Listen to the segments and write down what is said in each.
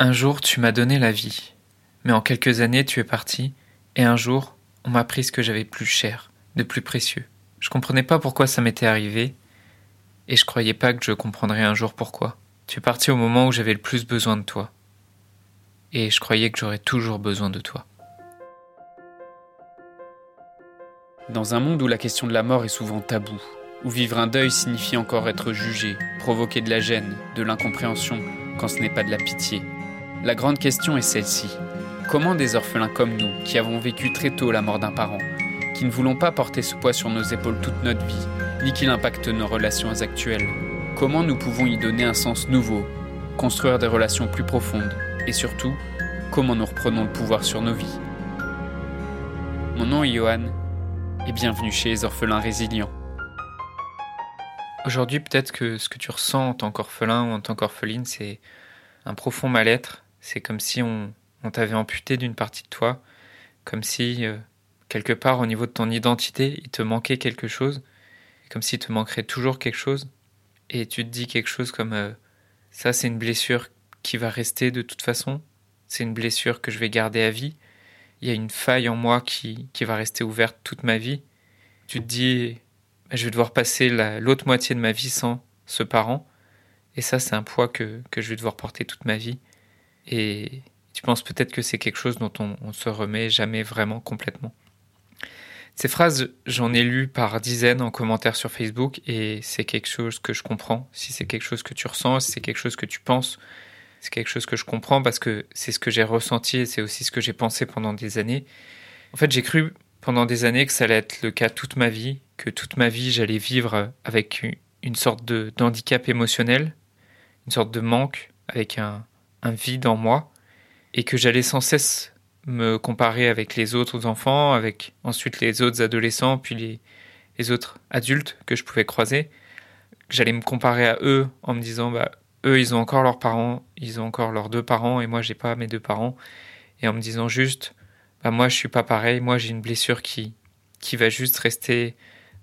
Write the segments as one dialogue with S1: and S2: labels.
S1: Un jour tu m'as donné la vie, mais en quelques années tu es parti, et un jour on m'a pris ce que j'avais plus cher, de plus précieux. Je comprenais pas pourquoi ça m'était arrivé, et je croyais pas que je comprendrais un jour pourquoi. Tu es parti au moment où j'avais le plus besoin de toi, et je croyais que j'aurais toujours besoin de toi.
S2: Dans un monde où la question de la mort est souvent taboue, où vivre un deuil signifie encore être jugé, provoquer de la gêne, de l'incompréhension, quand ce n'est pas de la pitié, la grande question est celle-ci. Comment des orphelins comme nous, qui avons vécu très tôt la mort d'un parent, qui ne voulons pas porter ce poids sur nos épaules toute notre vie, ni qu'il impacte nos relations actuelles, comment nous pouvons y donner un sens nouveau, construire des relations plus profondes, et surtout, comment nous reprenons le pouvoir sur nos vies? Mon nom est Johan, et bienvenue chez les orphelins résilients.
S1: Aujourd'hui, peut-être que ce que tu ressens en tant qu'orphelin ou en tant qu'orpheline, c'est un profond mal-être, c'est comme si on, t'avait amputé d'une partie de toi, comme si euh, quelque part au niveau de ton identité, il te manquait quelque chose, comme s'il te manquerait toujours quelque chose, et tu te dis quelque chose comme euh, ça c'est une blessure qui va rester de toute façon, c'est une blessure que je vais garder à vie, il y a une faille en moi qui, qui va rester ouverte toute ma vie. Tu te dis je vais devoir passer l'autre moitié de ma vie sans ce parent, et ça c'est un poids que, que je vais devoir porter toute ma vie. Et tu penses peut-être que c'est quelque chose dont on, on se remet jamais vraiment complètement. Ces phrases, j'en ai lu par dizaines en commentaire sur Facebook et c'est quelque chose que je comprends. Si c'est quelque chose que tu ressens, si c'est quelque chose que tu penses, c'est quelque chose que je comprends parce que c'est ce que j'ai ressenti et c'est aussi ce que j'ai pensé pendant des années. En fait, j'ai cru pendant des années que ça allait être le cas toute ma vie, que toute ma vie j'allais vivre avec une sorte de d'handicap émotionnel, une sorte de manque, avec un, un vide en moi et que j'allais sans cesse me comparer avec les autres enfants, avec ensuite les autres adolescents, puis les, autres adultes que je pouvais croiser. J'allais me comparer à eux en me disant bah eux ils ont encore leurs parents, ils ont encore leurs deux parents et moi j'ai pas mes deux parents et en me disant juste bah moi je suis pas pareil, moi j'ai une blessure qui qui va juste rester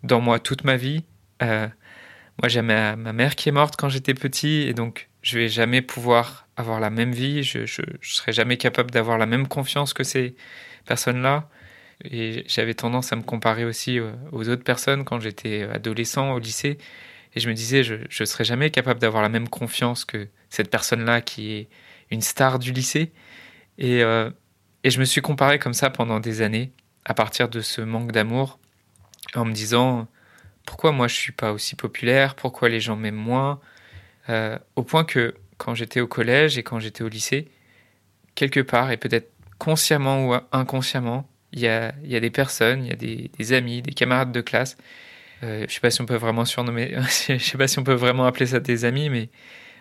S1: dans moi toute ma vie. Euh, moi j'ai ma, ma mère qui est morte quand j'étais petit et donc je vais jamais pouvoir avoir la même vie, je, je, serai jamais capable d'avoir la même confiance que ces personnes-là. Et j'avais tendance à me comparer aussi euh, aux autres personnes quand j'étais adolescent au lycée. Et je me disais, je ne serai jamais capable d'avoir la même confiance que cette personne-là qui est une star du lycée. Et, euh, et je me suis comparé comme ça pendant des années, à partir de ce manque d'amour, en me disant, pourquoi moi je suis pas aussi populaire, pourquoi les gens m'aiment moins, euh, au point que quand j'étais au collège et quand j'étais au lycée, quelque part, et peut-être consciemment ou inconsciemment, il y a, y a, des personnes, il y a des, amis, des camarades de classe. Euh, je sais pas si on peut vraiment surnommer, je sais pas si on peut vraiment appeler ça des amis, mais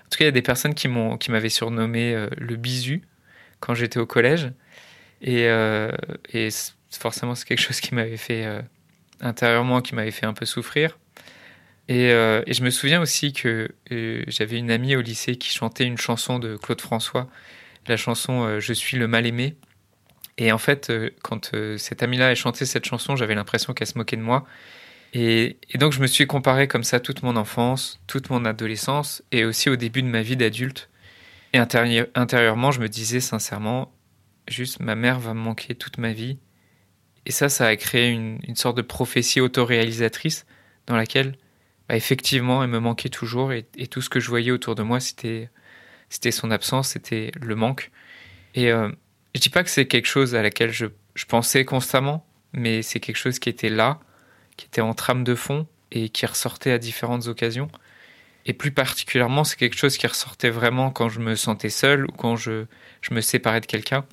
S1: en tout cas, il y a des personnes qui m'ont, qui m'avaient surnommé euh, le bisu quand j'étais au collège. Et, euh, et forcément, c'est quelque chose qui m'avait fait intérieurement, qui m'avait fait un peu souffrir. Et, euh, et, je me souviens aussi que euh, j'avais une amie au lycée qui chantait une chanson de Claude François, la chanson euh, Je suis le mal aimé. Et en fait, quand cette amie-là a chanté cette chanson, j'avais l'impression qu'elle se moquait de moi. Et, donc je me suis comparé comme ça toute mon enfance, toute mon adolescence et aussi au début de ma vie d'adulte. Et intérieurement, je me disais sincèrement, juste ma mère va me manquer toute ma vie. Et ça, ça a créé une sorte de prophétie autoréalisatrice dans laquelle bah, effectivement, elle me manquait toujours et, tout ce que je voyais autour de moi, c'était c'était son absence, c'était le manque. Et euh, je dis pas que c'est quelque chose à laquelle je, je pensais constamment, mais c'est quelque chose qui était là, qui était en trame de fond et qui ressortait à différentes occasions. Et plus particulièrement, c'est quelque chose qui ressortait vraiment quand je me sentais seul ou quand je, je me séparais de quelqu'un.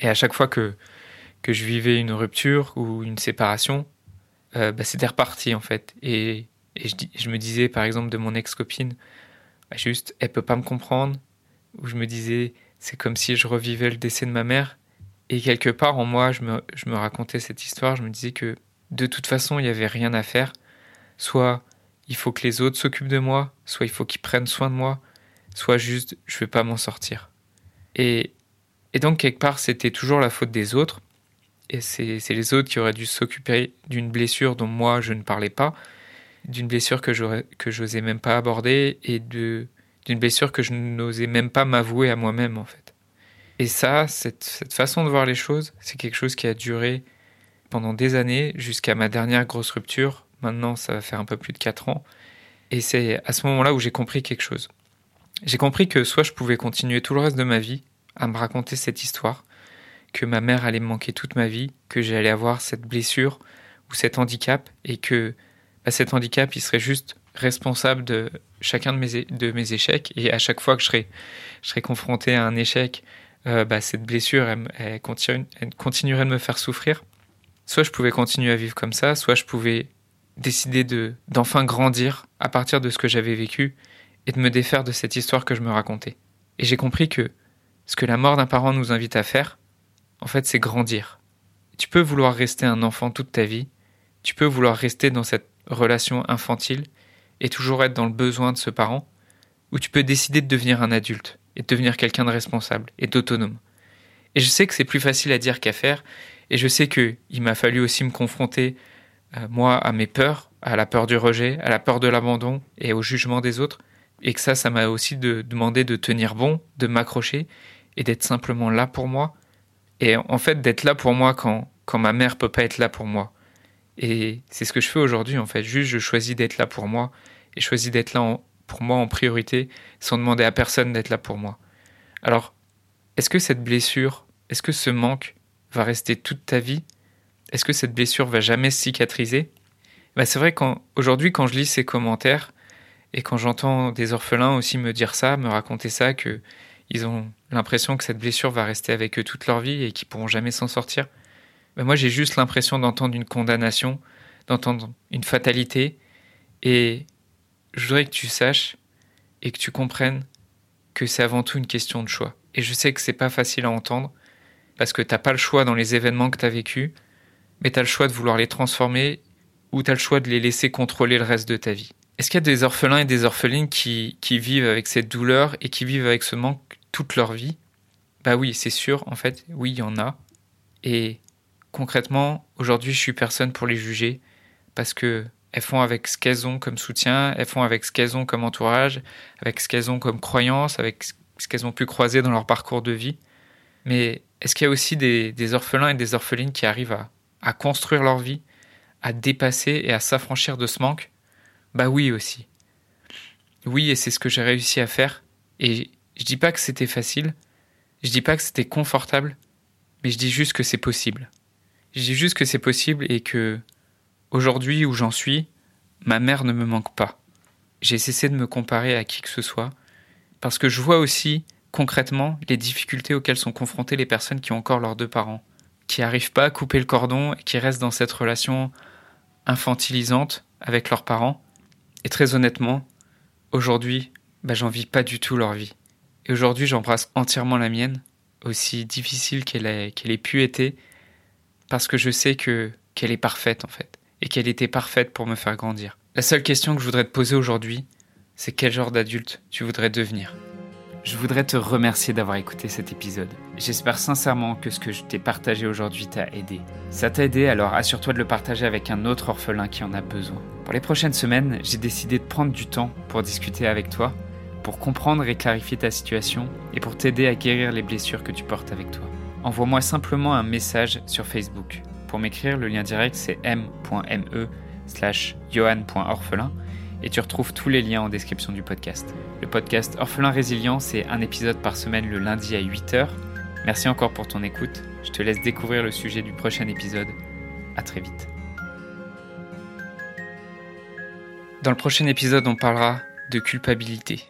S1: Et à chaque fois que, que je vivais une rupture ou une séparation, euh, bah, c'était reparti en fait. Et et je, me disais, par exemple, de mon ex-copine, bah, juste, elle peut pas me comprendre. Ou je me disais, c'est comme si je revivais le décès de ma mère. Et quelque part, en moi, je me, racontais cette histoire. Je me disais que de toute façon, il n'y avait rien à faire. Soit il faut que les autres s'occupent de moi, soit il faut qu'ils prennent soin de moi, soit juste, je vais pas m'en sortir. Et, et donc, quelque part, c'était toujours la faute des autres. Et c'est les autres qui auraient dû s'occuper d'une blessure dont moi, je ne parlais pas d'une blessure que j'osais même pas aborder et d'une blessure que je n'osais même pas m'avouer à moi-même en fait. Et ça, cette, cette façon de voir les choses, c'est quelque chose qui a duré pendant des années jusqu'à ma dernière grosse rupture. Maintenant, ça va faire un peu plus de 4 ans. Et c'est à ce moment-là où j'ai compris quelque chose. J'ai compris que soit je pouvais continuer tout le reste de ma vie à me raconter cette histoire, que ma mère allait me manquer toute ma vie, que j'allais avoir cette blessure ou cet handicap, et que bah, cet handicap, il serait juste responsable de chacun de mes, de mes échecs, et à chaque fois que je serais, je serais confronté à un échec, euh, bah, cette blessure, elle, continuerait de me faire souffrir. Soit je pouvais continuer à vivre comme ça, soit je pouvais décider de d'enfin grandir à partir de ce que j'avais vécu et de me défaire de cette histoire que je me racontais. Et j'ai compris que ce que la mort d'un parent nous invite à faire, en fait, c'est grandir. Tu peux vouloir rester un enfant toute ta vie, tu peux vouloir rester dans cette relation infantile et toujours être dans le besoin de ce parent, ou tu peux décider de devenir un adulte et de devenir quelqu'un de responsable et d'autonome. Et je sais que c'est plus facile à dire qu'à faire, et je sais qu'il m'a fallu aussi me confronter, euh, moi, à mes peurs, à la peur du rejet, à la peur de l'abandon et au jugement des autres, et que ça, ça m'a aussi de, demandé de tenir bon, de m'accrocher et d'être simplement là pour moi. Et en fait, d'être là pour moi quand, quand ma mère peut pas être là pour moi. Et c'est ce que je fais aujourd'hui, en fait. Juste, je choisis d'être là pour moi et choisis d'être là pour moi en priorité sans demander à personne d'être là pour moi. Alors, est-ce que cette blessure, est-ce que ce manque va rester toute ta vie? Est-ce que cette blessure va jamais cicatriser? Bah, C'est vrai qu'aujourd'hui, quand je lis ces commentaires, et quand j'entends des orphelins aussi me dire ça, me raconter ça, que ils ont l'impression que cette blessure va rester avec eux toute leur vie et qu'ils pourront jamais s'en sortir, ben moi j'ai juste l'impression d'entendre une condamnation, d'entendre une fatalité, et je voudrais que tu saches et que tu comprennes que c'est avant tout une question de choix. Et je sais que c'est pas facile à entendre, parce que t'as pas le choix dans les événements que tu as vécus, mais tu as le choix de vouloir les transformer ou tu as le choix de les laisser contrôler le reste de ta vie. Est-ce qu'il y a des orphelins et des orphelines qui, qui vivent avec cette douleur et qui vivent avec ce manque toute leur vie? Bah oui, c'est sûr, en fait, oui, il y en a. Et concrètement, aujourd'hui, je suis personne pour les juger parce que elles font avec ce qu'elles ont comme soutien, elles font avec ce qu'elles ont comme entourage, avec ce qu'elles ont comme croyance, avec ce qu'elles ont pu croiser dans leur parcours de vie. Mais est-ce qu'il y a aussi des, des, orphelins et des orphelines qui arrivent à, à construire leur vie, à dépasser et à s'affranchir de ce manque? Bah oui aussi. Oui, et c'est ce que j'ai réussi à faire. Et je dis pas que c'était facile, je dis pas que c'était confortable, mais je dis juste que c'est possible. Je dis juste que c'est possible et que aujourd'hui où j'en suis, ma mère ne me manque pas. J'ai cessé de me comparer à qui que ce soit, parce que je vois aussi concrètement les difficultés auxquelles sont confrontées les personnes qui ont encore leurs deux parents, qui n'arrivent pas à couper le cordon et qui restent dans cette relation infantilisante avec leurs parents et très honnêtement, aujourd'hui, bah, j'en vis pas du tout leur vie. Et aujourd'hui, j'embrasse entièrement la mienne, aussi difficile qu'elle ait, qu'elle ait pu être, parce que je sais que qu'elle est parfaite en fait, et qu'elle était parfaite pour me faire grandir. La seule question que je voudrais te poser aujourd'hui, c'est quel genre d'adulte tu voudrais devenir? Je voudrais te remercier d'avoir écouté cet épisode. J'espère sincèrement que ce que je t'ai partagé aujourd'hui t'a aidé. Ça t'a aidé, alors assure-toi de le partager avec un autre orphelin qui en a besoin. Pour les prochaines semaines, j'ai décidé de prendre du temps pour discuter avec toi, pour comprendre et clarifier ta situation et pour t'aider à guérir les blessures que tu portes avec toi. Envoie-moi simplement un message sur Facebook. Pour m'écrire, le lien direct c'est m.me slash johan.orphelin et tu retrouves tous les liens en description du podcast. Le podcast Orphelin Résilient, c'est un épisode par semaine le lundi à 8h. Merci encore pour ton écoute. Je te laisse découvrir le sujet du prochain épisode. À très vite. Dans le prochain épisode, on parlera de culpabilité.